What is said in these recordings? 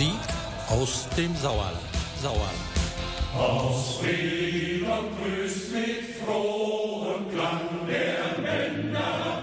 Musik aus dem Sauerland. Sauerland. Aus Frieden grüßt mit frohem Klang der Männer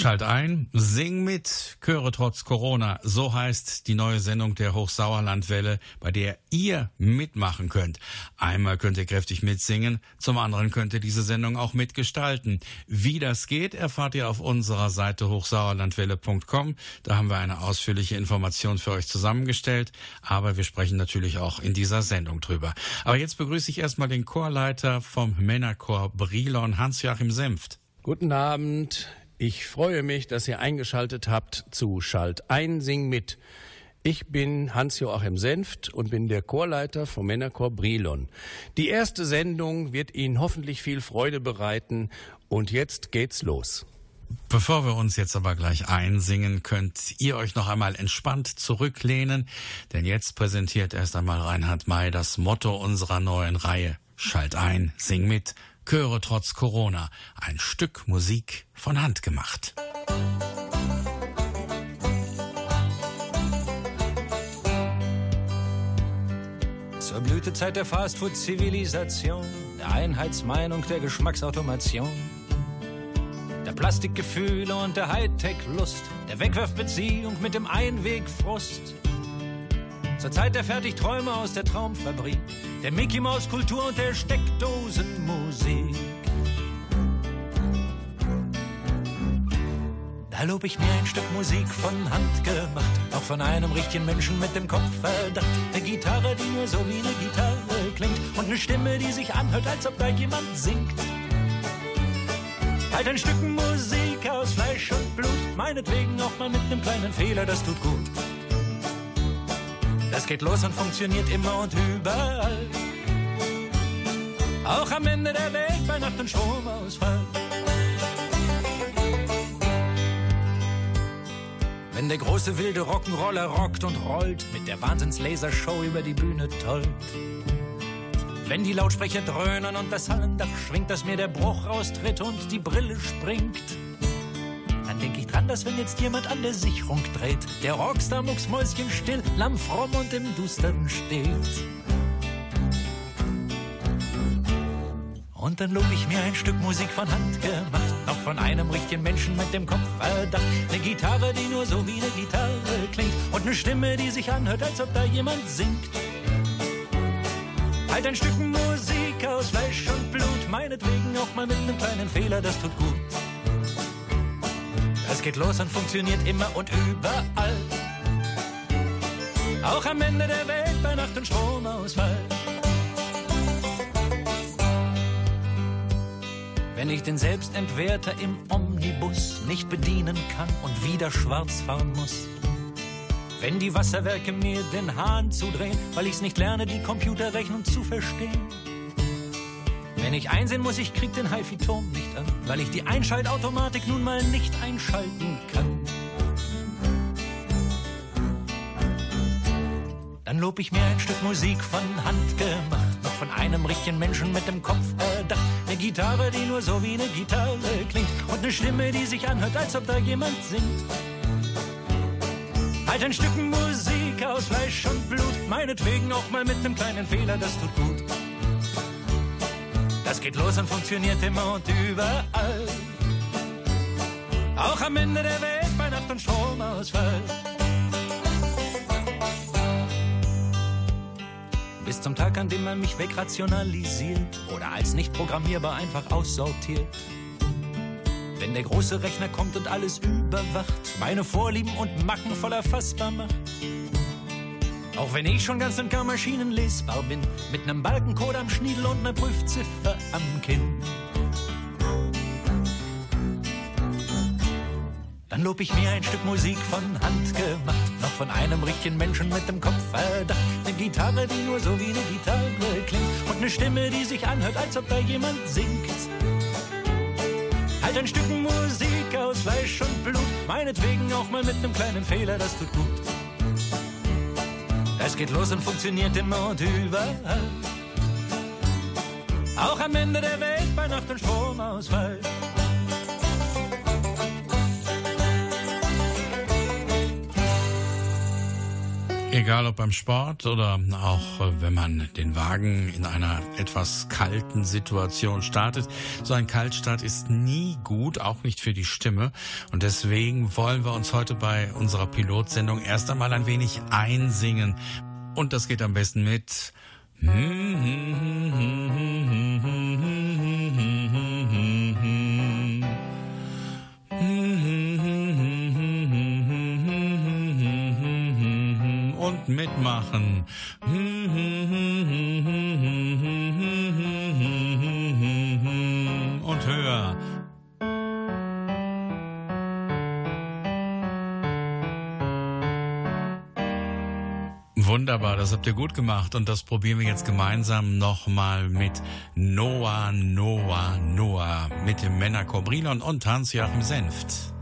Schalt ein, sing mit, Chöre trotz Corona. So heißt die neue Sendung der Hochsauerlandwelle, bei der ihr mitmachen könnt. Einmal könnt ihr kräftig mitsingen, zum anderen könnt ihr diese Sendung auch mitgestalten. Wie das geht, erfahrt ihr auf unserer Seite hochsauerlandwelle.com. Da haben wir eine ausführliche Information für euch zusammengestellt, aber wir sprechen natürlich auch in dieser Sendung drüber. Aber jetzt begrüße ich erstmal den Chorleiter vom Männerchor Brilon, Hans-Joachim Senft. Guten Abend. Ich freue mich, dass ihr eingeschaltet habt zu Schalt ein, Sing mit. Ich bin Hans-Joachim Senft und bin der Chorleiter vom Männerchor Brilon. Die erste Sendung wird Ihnen hoffentlich viel Freude bereiten und jetzt geht's los. Bevor wir uns jetzt aber gleich einsingen, könnt ihr euch noch einmal entspannt zurücklehnen, denn jetzt präsentiert erst einmal Reinhard May das Motto unserer neuen Reihe. Schalt ein, sing mit, Chöre trotz Corona. Ein Stück Musik von Hand gemacht. Zur Blütezeit der Fastfood-Zivilisation, der Einheitsmeinung der Geschmacksautomation, der Plastikgefühle und der Hightech-Lust, der Wegwerfbeziehung mit dem Einwegfrust. Zur Zeit der Fertigträume aus der Traumfabrik, der Mickey-Maus-Kultur und der Steckdosenmusik. Da lob ich mir ein Stück Musik von Hand gemacht, auch von einem richtigen Menschen mit dem Kopfverdacht. Eine Gitarre, die nur so wie eine Gitarre klingt und eine Stimme, die sich anhört, als ob da jemand singt. Halt ein Stück Musik aus Fleisch und Blut, meinetwegen auch mal mit einem kleinen Fehler, das tut gut. Das geht los und funktioniert immer und überall. Auch am Ende der Welt bei Nacht und Stromausfall. Wenn der große wilde Rock'n'Roller rockt und rollt, mit der Wahnsinns-Lasershow über die Bühne tollt. Wenn die Lautsprecher dröhnen und das Hallendach schwingt, dass mir der Bruch raustritt und die Brille springt. Denk ich dran, dass wenn jetzt jemand an der Sicherung dreht, der Rockstar mucksmäuschen still, lammfromm und im Dustern steht. Und dann lob ich mir ein Stück Musik von Hand gemacht, noch von einem richtigen Menschen mit dem Kopfverdacht. Eine Gitarre, die nur so wie eine Gitarre klingt und eine Stimme, die sich anhört, als ob da jemand singt. Halt ein Stück Musik aus Fleisch und Blut, meinetwegen auch mal mit einem kleinen Fehler, das tut gut. Das geht los und funktioniert immer und überall. Auch am Ende der Welt bei Nacht und Stromausfall. Wenn ich den Selbstentwerter im Omnibus nicht bedienen kann und wieder schwarz fahren muss. Wenn die Wasserwerke mir den Hahn zudrehen, weil ich's nicht lerne, die Computerrechnung zu verstehen. Wenn ich einsehen muss, ich krieg den HiFi-Turm nicht an, weil ich die Einschaltautomatik nun mal nicht einschalten kann. Dann lob ich mir ein Stück Musik von Hand gemacht, noch von einem richtigen Menschen mit dem Kopf erdacht. Eine Gitarre, die nur so wie eine Gitarre klingt und eine Stimme, die sich anhört, als ob da jemand singt. Halt ein Stück Musik aus Fleisch und Blut, meinetwegen auch mal mit einem kleinen Fehler, das tut gut. Das geht los und funktioniert immer und überall. Auch am Ende der Welt bei Nacht und Stromausfall. Bis zum Tag, an dem man mich wegrationalisiert oder als nicht programmierbar einfach aussortiert. Wenn der große Rechner kommt und alles überwacht, meine Vorlieben und Macken voll erfassbar macht. Auch wenn ich schon ganz und gar maschinenlesbar bin, mit nem Balkencode am Schniedel und ner Prüfziffer am Kinn. Dann lob ich mir ein Stück Musik von Hand gemacht, noch von einem richtigen Menschen mit dem Kopf verdacht. Eine Gitarre, die nur so wie eine Gitarre klingt und eine Stimme, die sich anhört, als ob da jemand singt. Halt ein Stück Musik aus Fleisch und Blut, meinetwegen auch mal mit einem kleinen Fehler, das tut gut. Es geht los und funktioniert immer und überall. Auch am Ende der Welt bei Nacht und Stromausfall. Egal ob beim Sport oder auch äh, wenn man den Wagen in einer etwas kalten Situation startet. So ein Kaltstart ist nie gut, auch nicht für die Stimme. Und deswegen wollen wir uns heute bei unserer Pilotsendung erst einmal ein wenig einsingen. Und das geht am besten mit mitmachen. Und höher. Wunderbar, das habt ihr gut gemacht und das probieren wir jetzt gemeinsam nochmal mit Noah, Noah, Noah, mit dem Männerchor Brilon und Hans-Joachim Senft.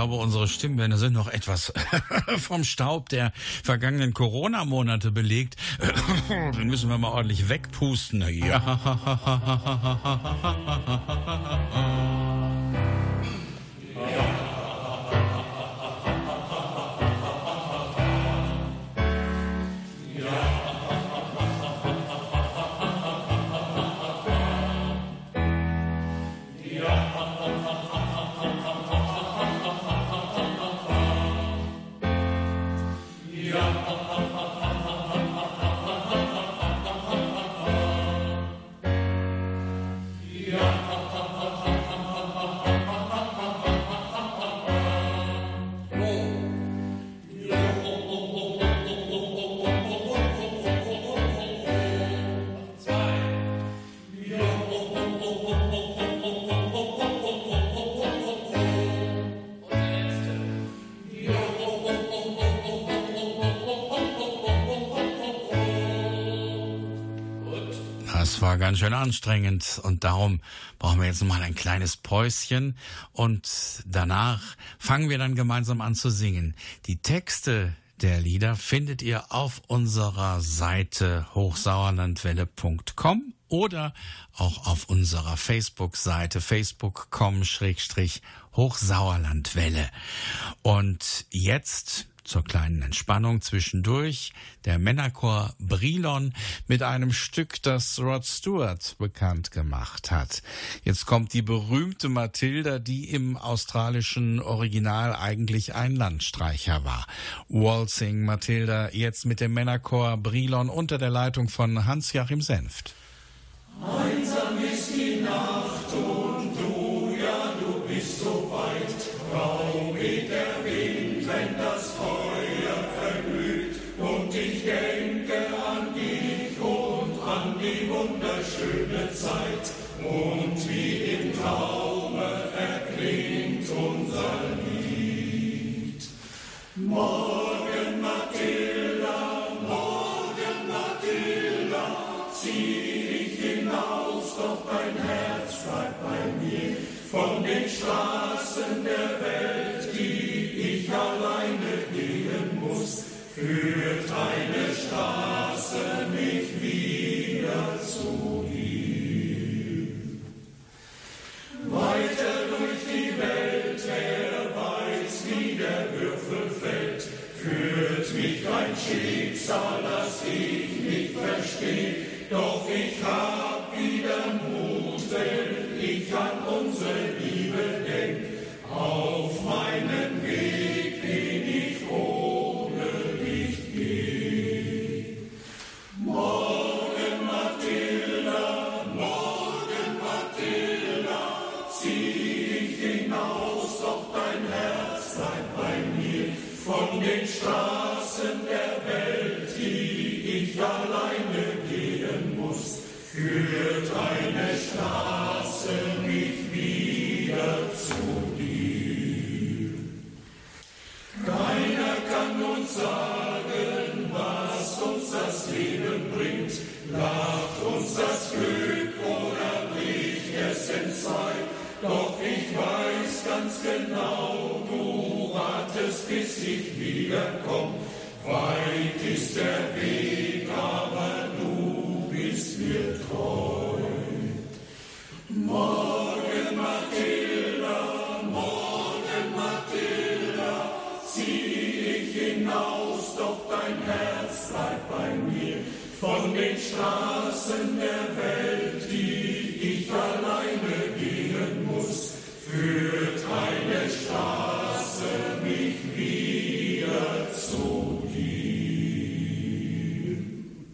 Glaube, unsere Stimmbänder sind noch etwas vom Staub der vergangenen Corona-Monate belegt. Den müssen wir mal ordentlich wegpusten. Ja. ganz schön anstrengend und darum brauchen wir jetzt mal ein kleines Päuschen und danach fangen wir dann gemeinsam an zu singen. Die Texte der Lieder findet ihr auf unserer Seite hochsauerlandwelle.com oder auch auf unserer Facebook-Seite facebook.com-hochsauerlandwelle. Und jetzt zur kleinen Entspannung zwischendurch der Männerchor Brilon mit einem Stück, das Rod Stewart bekannt gemacht hat. Jetzt kommt die berühmte Matilda, die im australischen Original eigentlich ein Landstreicher war. Waltzing Matilda jetzt mit dem Männerchor Brilon unter der Leitung von Hans-Joachim Senft. Einsam ist die Nacht zieh ich hinaus, doch dein Herz bleibt bei mir. Von den Straßen der Welt, die ich alleine gehen muss, führt eine Straße mich wieder zu ihm. Weiter durch die Welt, wer weiß, wie der Würfel fällt, führt mich ein Schicksal, zieh ich hinaus, doch dein Herz bleibt bei mir. Von den Straßen der Welt, die ich alleine gehen muss, führt eine Straße mich wieder zu dir.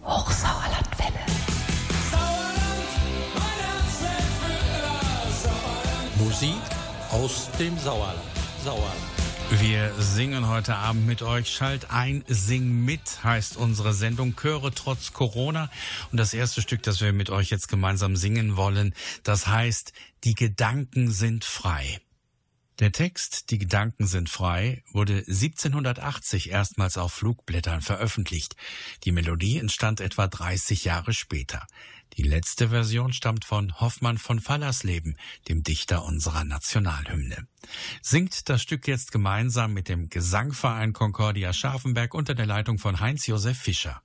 Hochsauerlandwelle. Musik aus dem Sauerland. Sauerland. Wir singen heute Abend mit euch. Schalt ein, sing mit heißt unsere Sendung Chöre trotz Corona. Und das erste Stück, das wir mit euch jetzt gemeinsam singen wollen, das heißt, die Gedanken sind frei. Der Text Die Gedanken sind frei wurde 1780 erstmals auf Flugblättern veröffentlicht. Die Melodie entstand etwa 30 Jahre später. Die letzte Version stammt von Hoffmann von Fallersleben, dem Dichter unserer Nationalhymne. Singt das Stück jetzt gemeinsam mit dem Gesangverein Concordia Scharfenberg unter der Leitung von Heinz-Josef Fischer.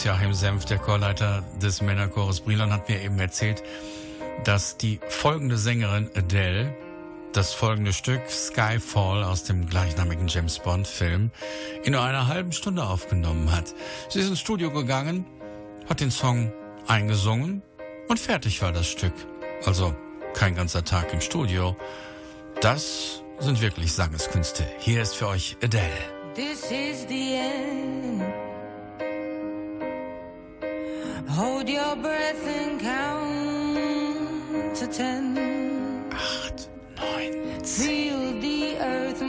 Hans-Joachim Senf, der Chorleiter des Männerchores Brilon, hat mir eben erzählt, dass die folgende Sängerin Adele das folgende Stück Skyfall aus dem gleichnamigen James Bond Film in nur einer halben Stunde aufgenommen hat. Sie ist ins Studio gegangen, hat den Song eingesungen und fertig war das Stück. Also kein ganzer Tag im Studio. Das sind wirklich Sangeskünste. Hier ist für euch Adele. This is the end. Hold your breath and count to ten. Acht, neun, zehn. Feel the earth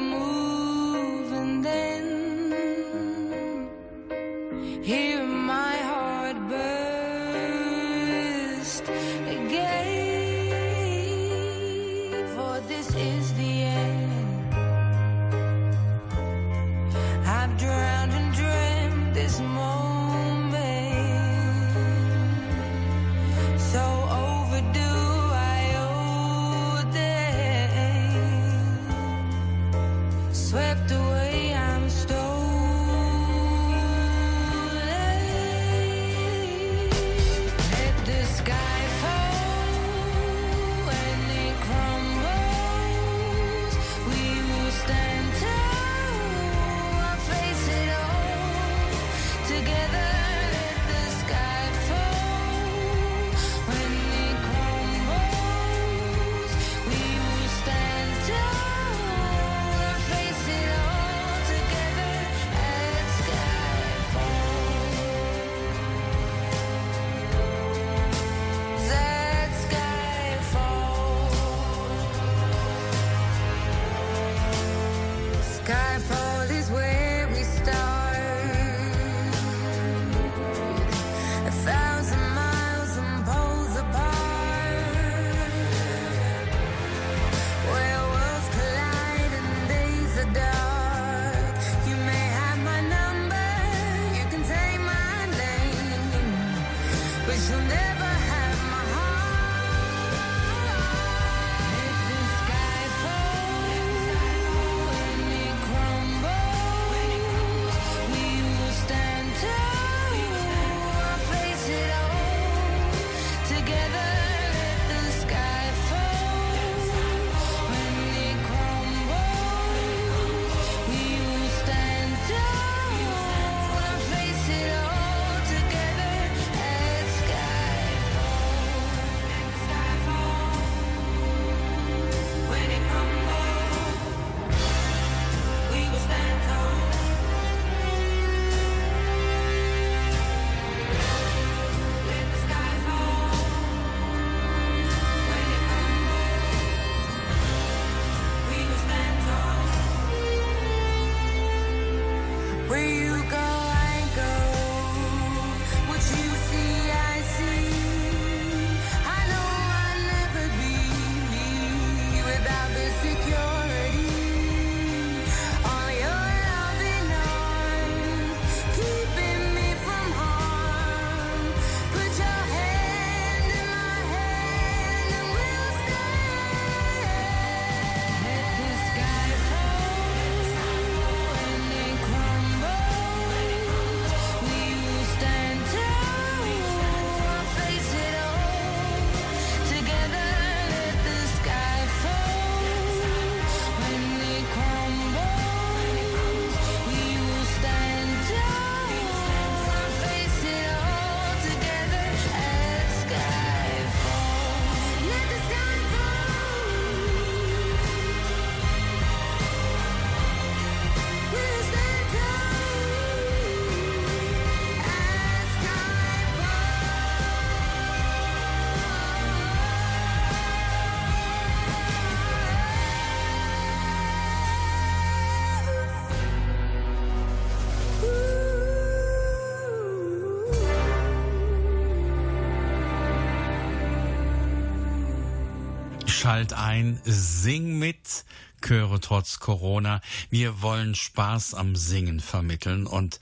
Schalt ein, sing mit, Chöre trotz Corona. Wir wollen Spaß am Singen vermitteln und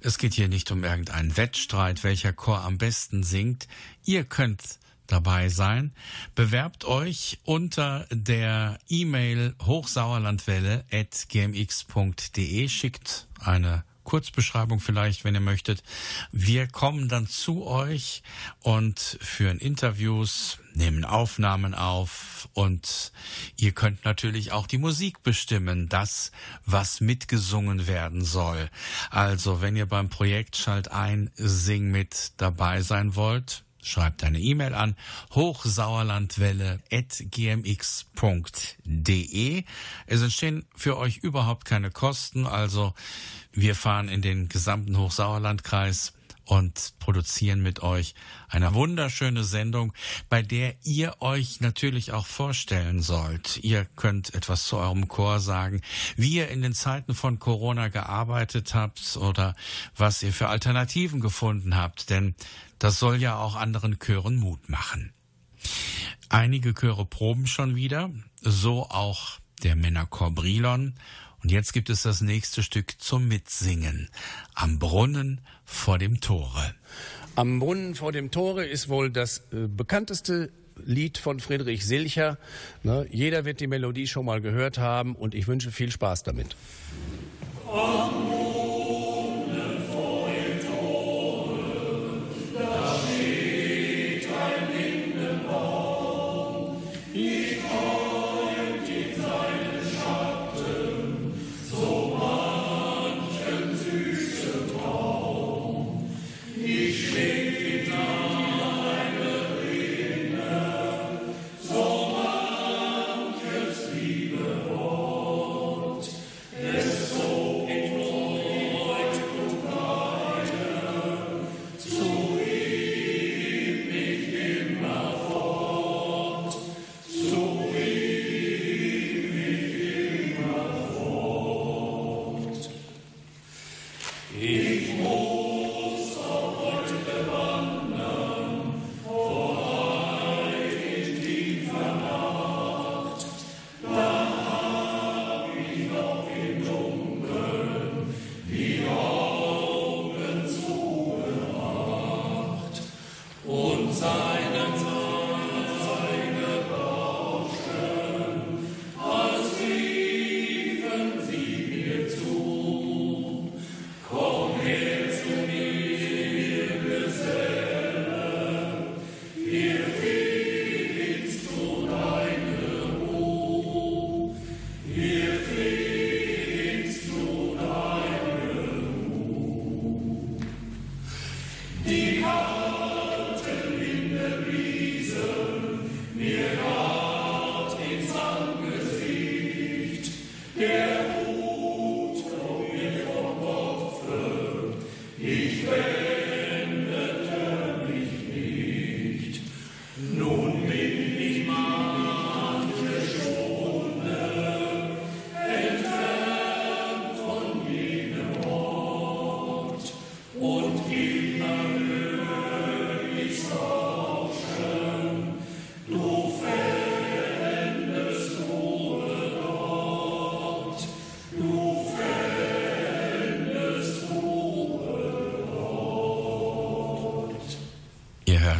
es geht hier nicht um irgendeinen Wettstreit, welcher Chor am besten singt. Ihr könnt dabei sein. Bewerbt euch unter der E-Mail hochsauerlandwelle.gmx.de, schickt eine Kurzbeschreibung vielleicht, wenn ihr möchtet. Wir kommen dann zu euch und führen Interviews nehmen Aufnahmen auf und ihr könnt natürlich auch die Musik bestimmen, das, was mitgesungen werden soll. Also, wenn ihr beim Projekt Schalt ein, Sing mit dabei sein wollt, schreibt eine E-Mail an hochsauerlandwelle.gmx.de. Es entstehen für euch überhaupt keine Kosten, also wir fahren in den gesamten Hochsauerlandkreis und produzieren mit euch eine wunderschöne Sendung, bei der ihr euch natürlich auch vorstellen sollt. Ihr könnt etwas zu eurem Chor sagen, wie ihr in den Zeiten von Corona gearbeitet habt oder was ihr für Alternativen gefunden habt, denn das soll ja auch anderen Chören Mut machen. Einige Chöre proben schon wieder, so auch der Männerchor Brilon. Und jetzt gibt es das nächste Stück zum Mitsingen. Am Brunnen vor dem Tore. Am Brunnen vor dem Tore ist wohl das äh, bekannteste Lied von Friedrich Silcher. Ne? Jeder wird die Melodie schon mal gehört haben und ich wünsche viel Spaß damit.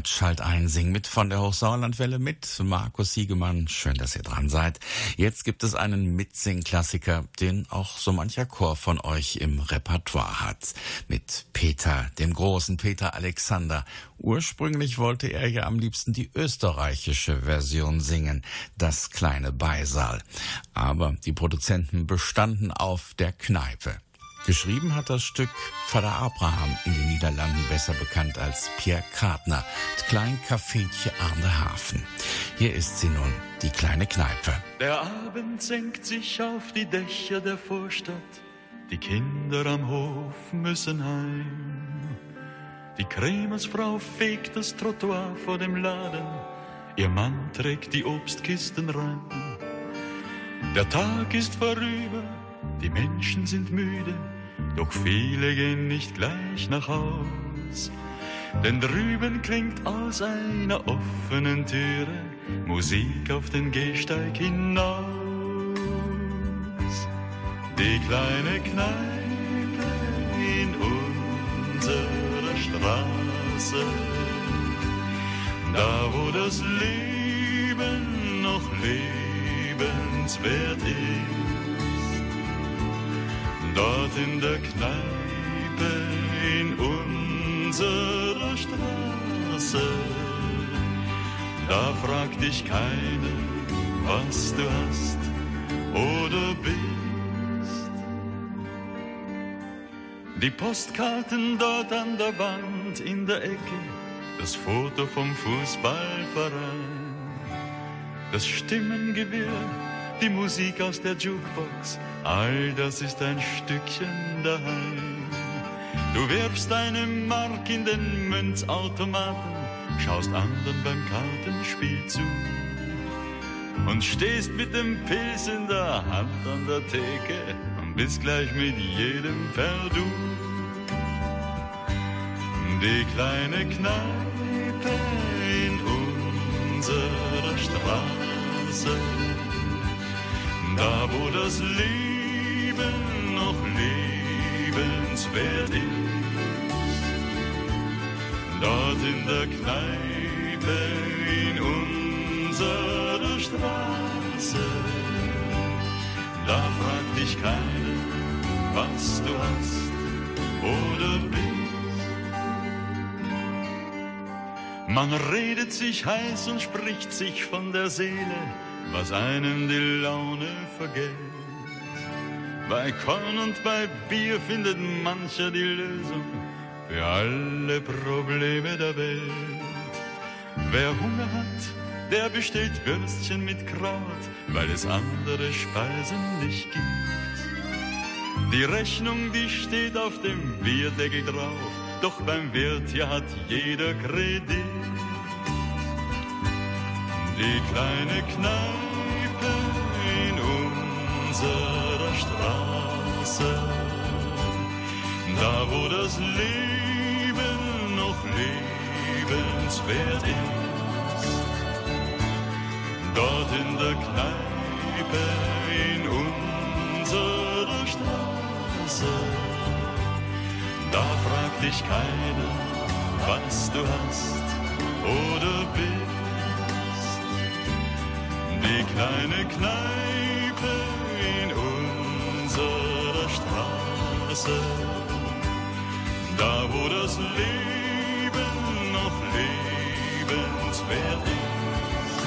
Am Schalt ein, sing mit von der Hochsauerlandwelle mit Markus Siegemann. Schön, dass ihr dran seid. Jetzt gibt es einen Mitsing-Klassiker, den auch so mancher Chor von euch im Repertoire hat. Mit Peter, dem großen Peter Alexander. Ursprünglich wollte er ja am liebsten die österreichische Version singen, das kleine Beisaal. Aber die Produzenten bestanden auf der Kneipe. Geschrieben hat das Stück Vater Abraham in den Niederlanden besser bekannt als Pierre Kartner, das kleine Cafétje an der Hafen. Hier ist sie nun, die kleine Kneipe. Der Abend senkt sich auf die Dächer der Vorstadt. Die Kinder am Hof müssen heim. Die Krämersfrau fegt das Trottoir vor dem Laden. Ihr Mann trägt die Obstkisten rein. Der Tag ist vorüber die Menschen sind müde, doch viele gehen nicht gleich nach Haus. Denn drüben klingt aus einer offenen Türe Musik auf den Gehsteig hinaus. Die kleine Kneipe in unserer Straße, da wo das Leben noch lebenswert ist Dort in der Kneipe in unserer Straße, da fragt dich keiner, was du hast oder bist. Die Postkarten dort an der Wand in der Ecke, das Foto vom Fußballverein, das Stimmengewirr, die Musik aus der Jukebox All das ist ein Stückchen daheim. Du wirfst eine Mark in den Münzautomaten, schaust anderen beim Kartenspiel zu und stehst mit dem Pilz in der Hand an der Theke und bist gleich mit jedem per Du. Die kleine Kneipe in unserer Straße, da wo das Leben noch lebenswert ist, dort in der Kneipe in unserer Straße, da fragt dich keiner, was du hast oder bist. Man redet sich heiß und spricht sich von der Seele, was einem die Laune vergeht. Bei Korn und bei Bier findet mancher die Lösung für alle Probleme der Welt. Wer Hunger hat, der bestellt Würstchen mit Kraut, weil es andere Speisen nicht gibt. Die Rechnung, die steht auf dem Bierdeckel drauf, doch beim Wirt hier hat jeder Kredit. Die kleine Kneipe in unserer Straße, da wo das Leben noch lebenswert ist, dort in der Kneipe in unserer Straße, da fragt dich keiner, was du hast oder bist. Die kleine Kneipe in unserer Straße, da wo das Leben noch lebenswert ist.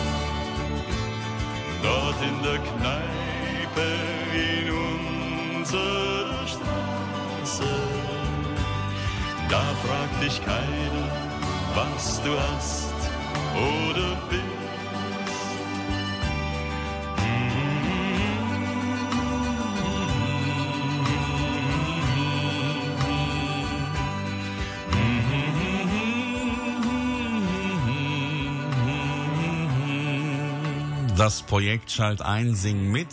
Dort in der Kneipe in unserer Straße, da fragt dich keiner, was du hast oder bist. Das Projekt Schalt ein, Sing mit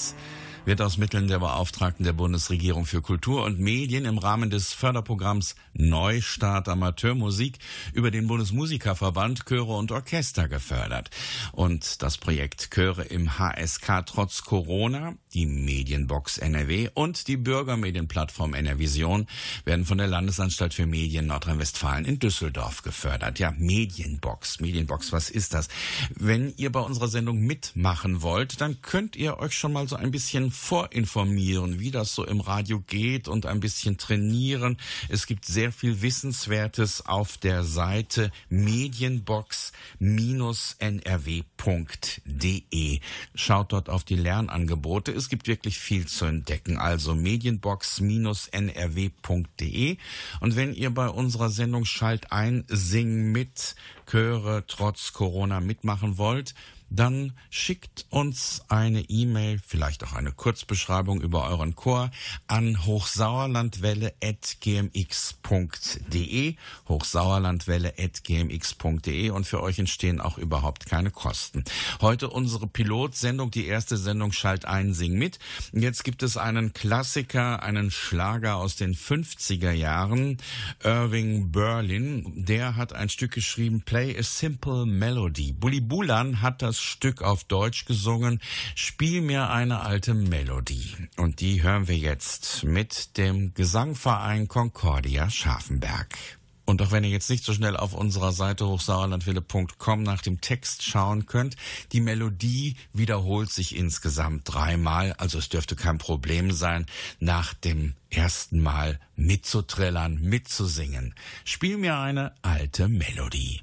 wird aus Mitteln der Beauftragten der Bundesregierung für Kultur und Medien im Rahmen des Förderprogramms Neustart Amateurmusik über den Bundesmusikerverband Chöre und Orchester gefördert. Und das Projekt Chöre im HSK trotz Corona, die Medienbox NRW und die Bürgermedienplattform NRVision werden von der Landesanstalt für Medien Nordrhein-Westfalen in Düsseldorf gefördert. Ja, Medienbox. Medienbox, was ist das? Wenn ihr bei unserer Sendung mitmachen wollt, dann könnt ihr euch schon mal so ein bisschen vorinformieren, wie das so im Radio geht und ein bisschen trainieren. Es gibt sehr viel Wissenswertes auf der Seite medienbox-nrw.de. Schaut dort auf die Lernangebote. Es gibt wirklich viel zu entdecken. Also medienbox-nrw.de. Und wenn ihr bei unserer Sendung Schalt ein, Sing mit, Chöre trotz Corona mitmachen wollt, dann schickt uns eine E-Mail, vielleicht auch eine Kurzbeschreibung über euren Chor an hochsauerlandwelle.gmx.de, hochsauerlandwelle.gmx.de und für euch entstehen auch überhaupt keine Kosten. Heute unsere Pilotsendung, die erste Sendung Schalt ein, Sing mit. Jetzt gibt es einen Klassiker, einen Schlager aus den 50er Jahren, Irving Berlin. Der hat ein Stück geschrieben, Play a Simple Melody. Bully Bulan hat das Stück auf Deutsch gesungen, Spiel mir eine alte Melodie. Und die hören wir jetzt mit dem Gesangverein Concordia Scharfenberg. Und auch wenn ihr jetzt nicht so schnell auf unserer Seite hochsauerlandwille.com nach dem Text schauen könnt, die Melodie wiederholt sich insgesamt dreimal, also es dürfte kein Problem sein, nach dem ersten Mal mitzutrillern, mitzusingen. Spiel mir eine alte Melodie.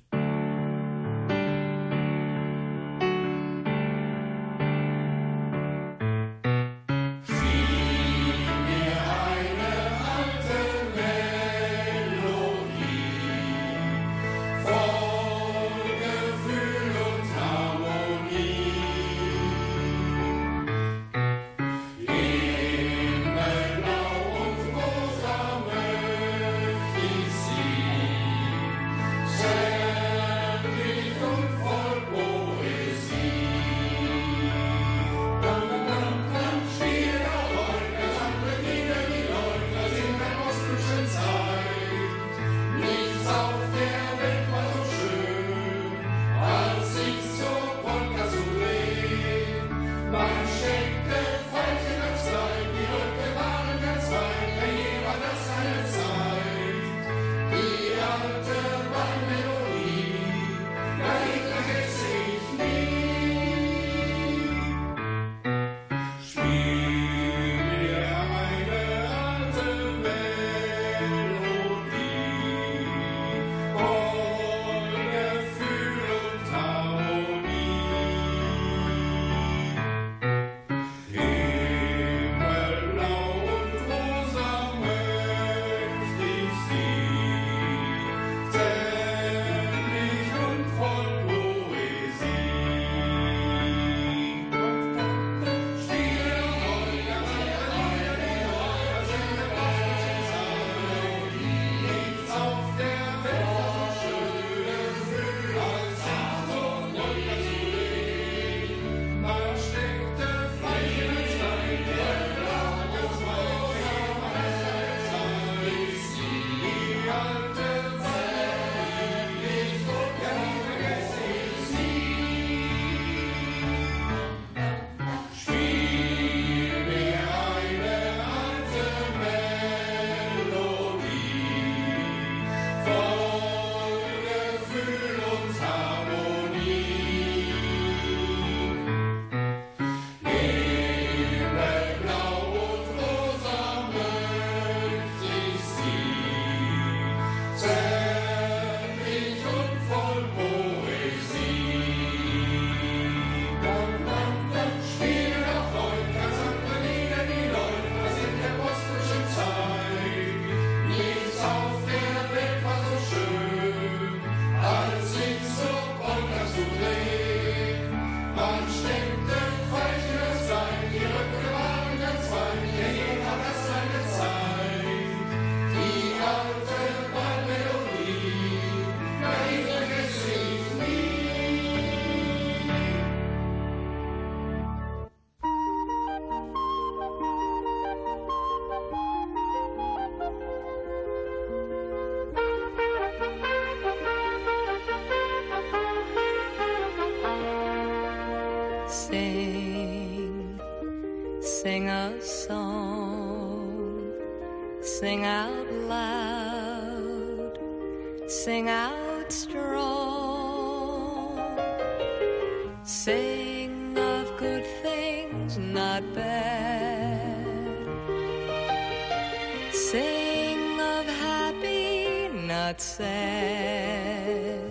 Sing, sing a song, sing out loud, sing out strong. Sing of good things, not bad. Sing of happy, not sad.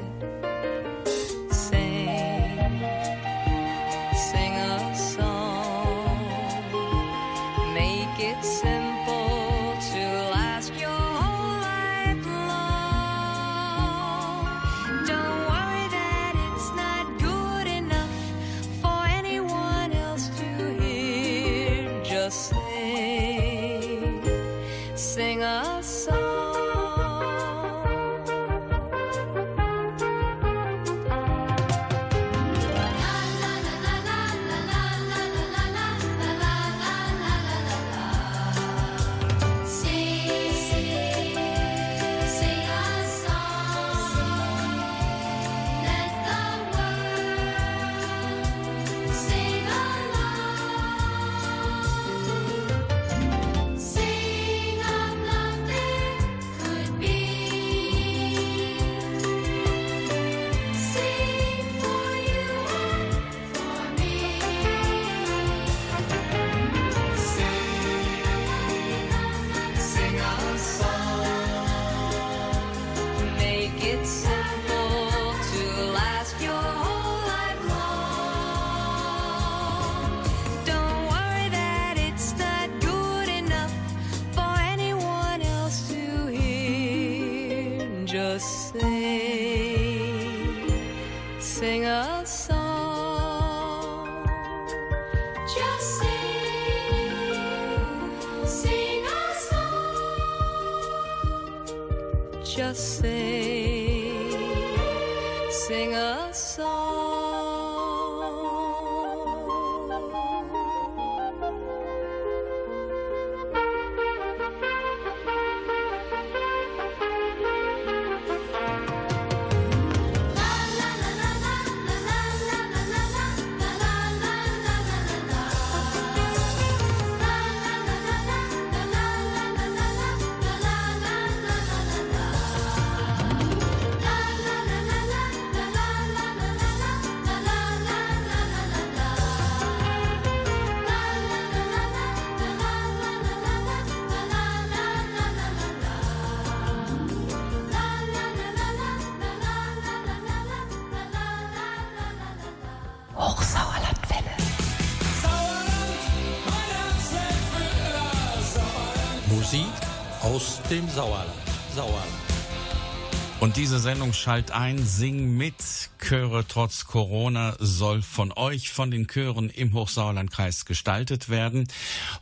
Diese Sendung Schalt ein, Sing mit. Chöre trotz Corona soll von euch, von den Chören im Hochsauerlandkreis gestaltet werden.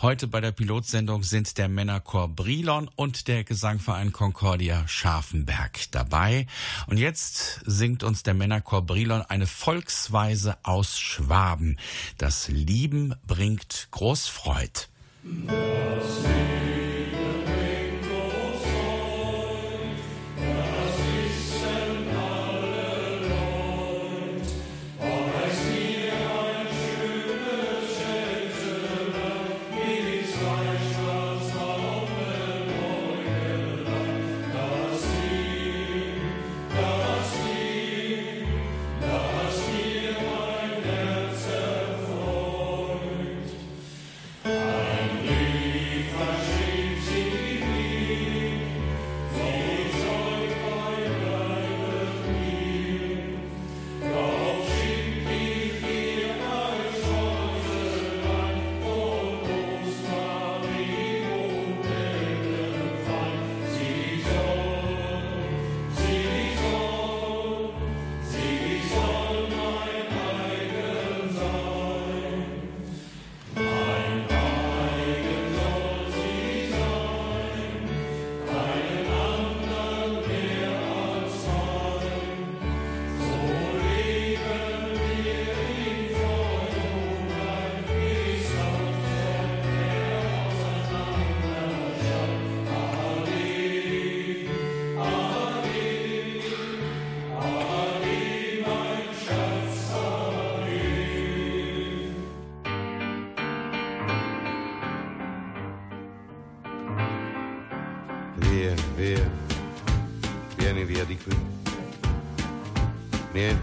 Heute bei der Pilotsendung sind der Männerchor Brilon und der Gesangverein Concordia Scharfenberg dabei. Und jetzt singt uns der Männerchor Brilon eine Volksweise aus Schwaben. Das Lieben bringt Großfreud. Ein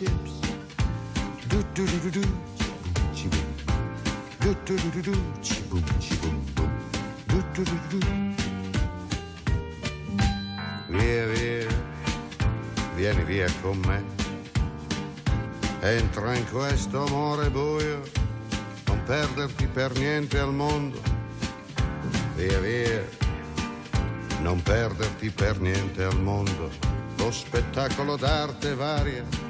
chips. Do do do do do, chiboom, do do do do do, chiboom, chiboom, boom. Do do do do do. Via, via, vieni via con me. Entra in questo amore buio, non perderti per niente al mondo. Via via, non perderti per niente al mondo. Lo spettacolo d'arte varia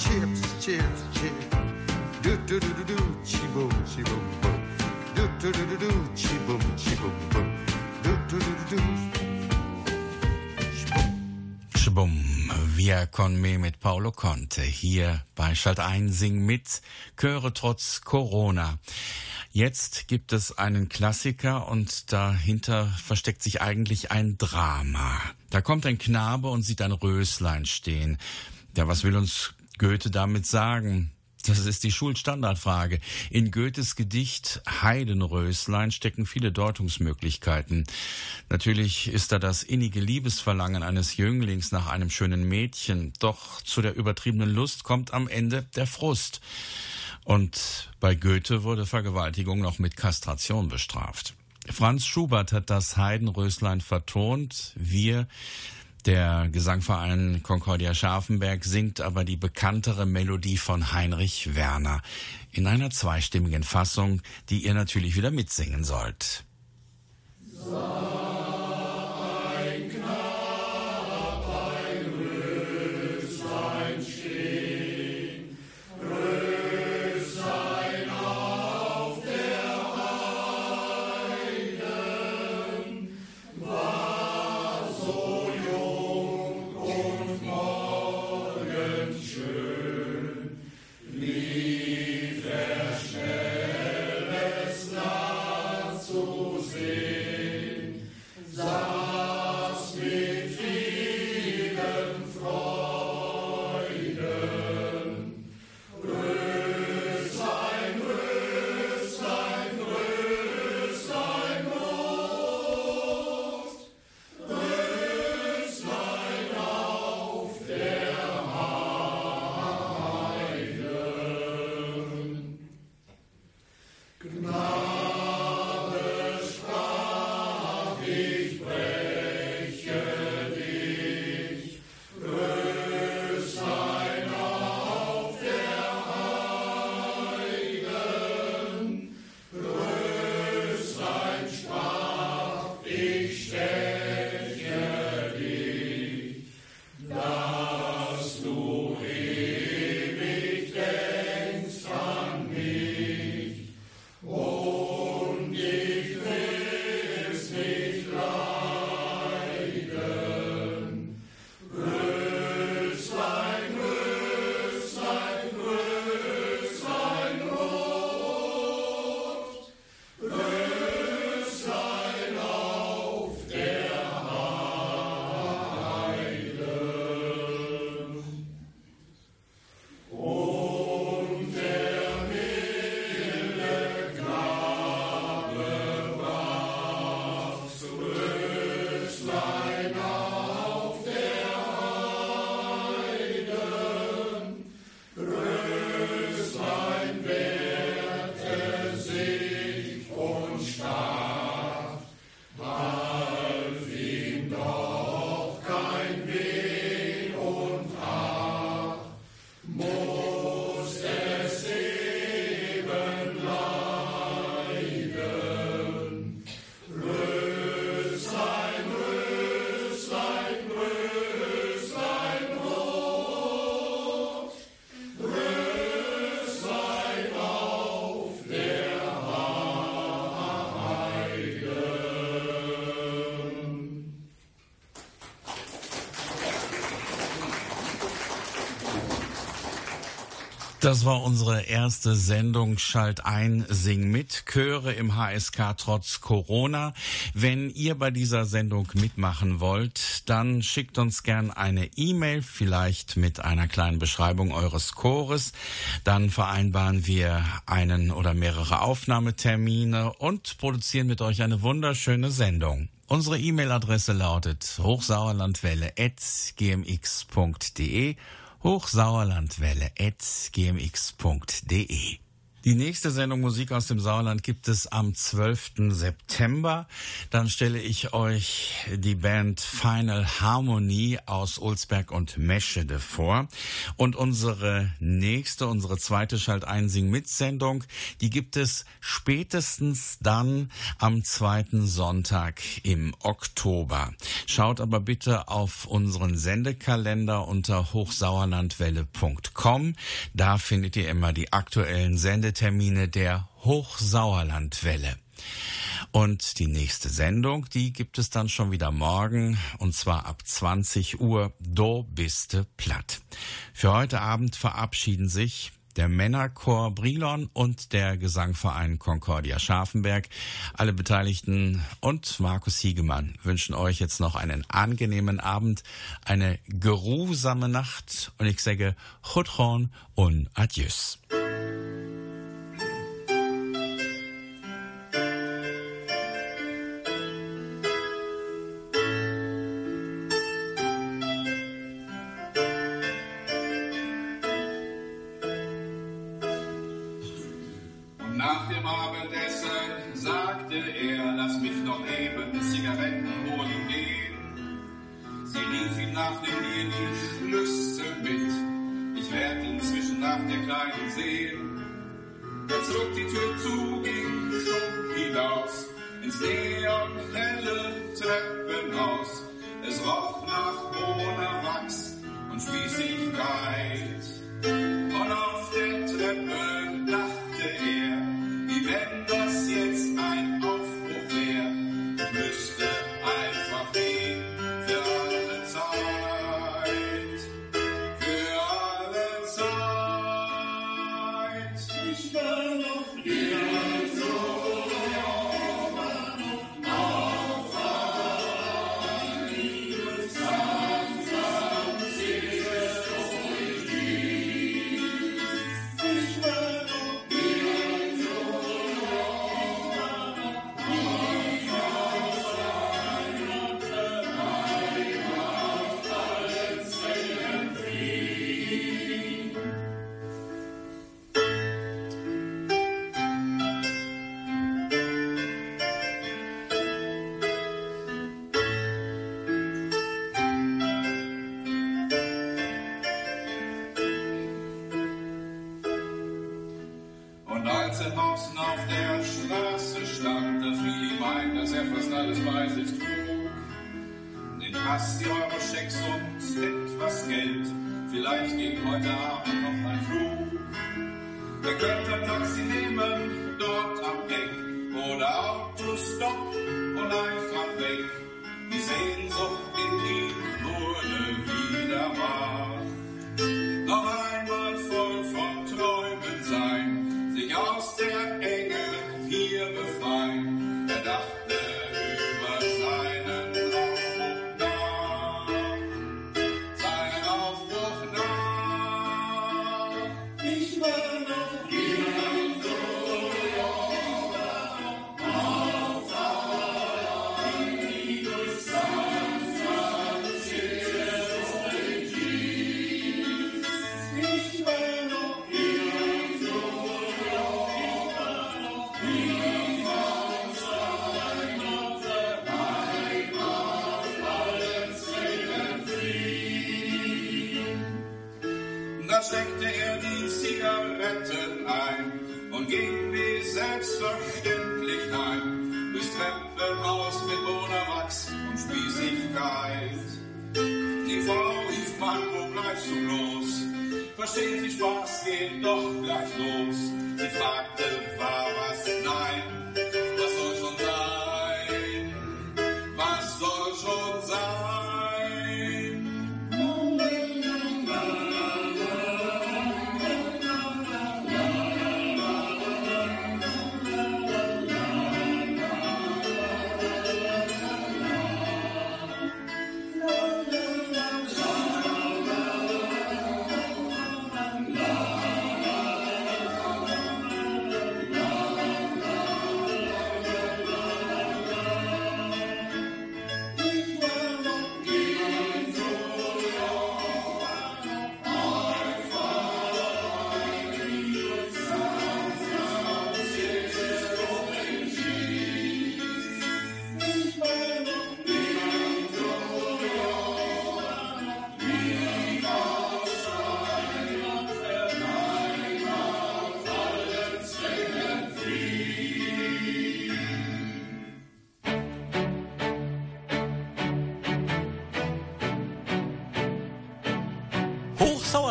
Chips, chips, chips. Do do do do do, chi boom, chi boom boom. Do do do do do, chi boom, chi boom boom. Do do do do do. Schbumm, Via con me mit Paolo Conte hier bei Schalt ein, sing mit, Chöre trotz Corona. Jetzt gibt es einen Klassiker und dahinter versteckt sich eigentlich ein Drama. Da kommt ein Knabe und sieht ein Röslein stehen. Ja, was will uns Goethe damit sagen? Das ist die Schulstandardfrage. In Goethes Gedicht Heidenröslein stecken viele Deutungsmöglichkeiten. Natürlich ist da das innige Liebesverlangen eines Jünglings nach einem schönen Mädchen. Doch zu der übertriebenen Lust kommt am Ende der Frust. Und bei Goethe wurde Vergewaltigung noch mit Kastration bestraft. Franz Schubert hat das Heidenröslein vertont. Wir der Gesangverein Concordia Scharfenberg singt aber die bekanntere Melodie von Heinrich Werner in einer zweistimmigen Fassung, die ihr natürlich wieder mitsingen sollt. Das war unsere erste Sendung Schalt ein, sing mit, Chöre im HSK trotz Corona. Wenn ihr bei dieser Sendung mitmachen wollt, dann schickt uns gern eine E-Mail, vielleicht mit einer kleinen Beschreibung eures Chores. Dann vereinbaren wir einen oder mehrere Aufnahmetermine und produzieren mit euch eine wunderschöne Sendung. Unsere E-Mail-Adresse lautet hochsauerlandwelle.gmx.de hochsauerlandwelle.gmx.de. Die nächste Sendung Musik aus dem Sauerland gibt es am 12. September. Dann stelle ich euch die Band Final Harmony aus Ulsberg und Meschede vor. Und unsere nächste, unsere zweite Schalt-Einsing-Mitsendung, die gibt es spätestens dann am zweiten Sonntag im Oktober. Schaut aber bitte auf unseren Sendekalender unter hochsauerlandwelle.com. Da findet ihr immer die aktuellen Sende Sendetermine der Hochsauerlandwelle. Und die nächste Sendung, die gibt es dann schon wieder morgen, und zwar ab 20 Uhr, Do biste platt. Für heute Abend verabschieden sich der Männerchor Brilon und der Gesangverein Concordia Scharfenberg. Alle Beteiligten und Markus Hiegemann wünschen euch jetzt noch einen angenehmen Abend, eine geruhsame Nacht und ich sage Chutron und Adieus. Abendessen sagte er, lass mich noch eben Zigaretten holen gehen. Sie rief ihm nach dem Bier die Schlüssel mit. Ich werd ihn zwischen nach der Kleinen sehen. Er zog die Tür zu, ging stumm hinaus ins neonhelle Treppenhaus. Es roch Er draußen auf der Straße stand, da fiel ihm ein, dass er fast alles bei sich trug. Den die Euro-Schecks und etwas Geld. Vielleicht ging heute Abend noch ein Flug. Er könnte ein Taxi nehmen, dort am Heck. Oder Autostopp und einfach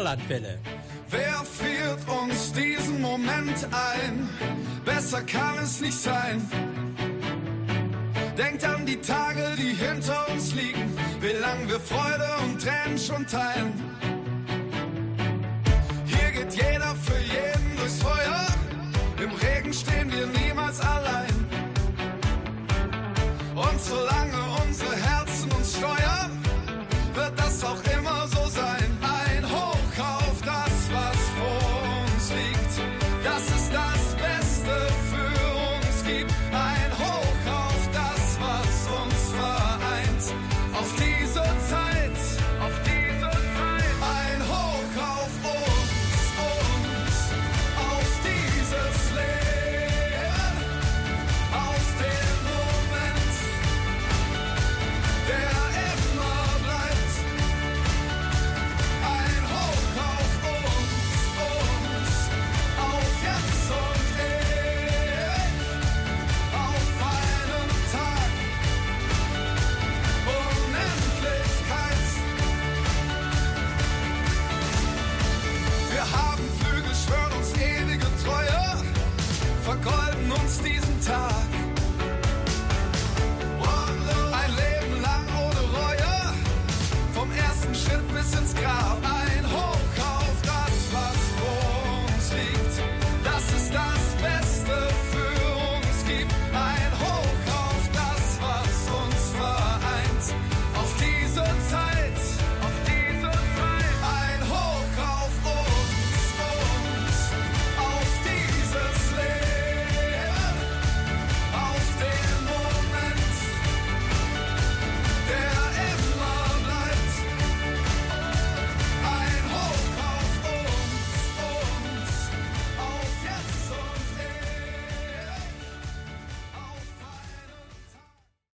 Hochsauerlandwelle. Wer friert uns diesen Moment ein? Besser kann es nicht sein. Denkt an die Tage, die hinter uns liegen, wie lang wir Freude und Tränen schon teilen.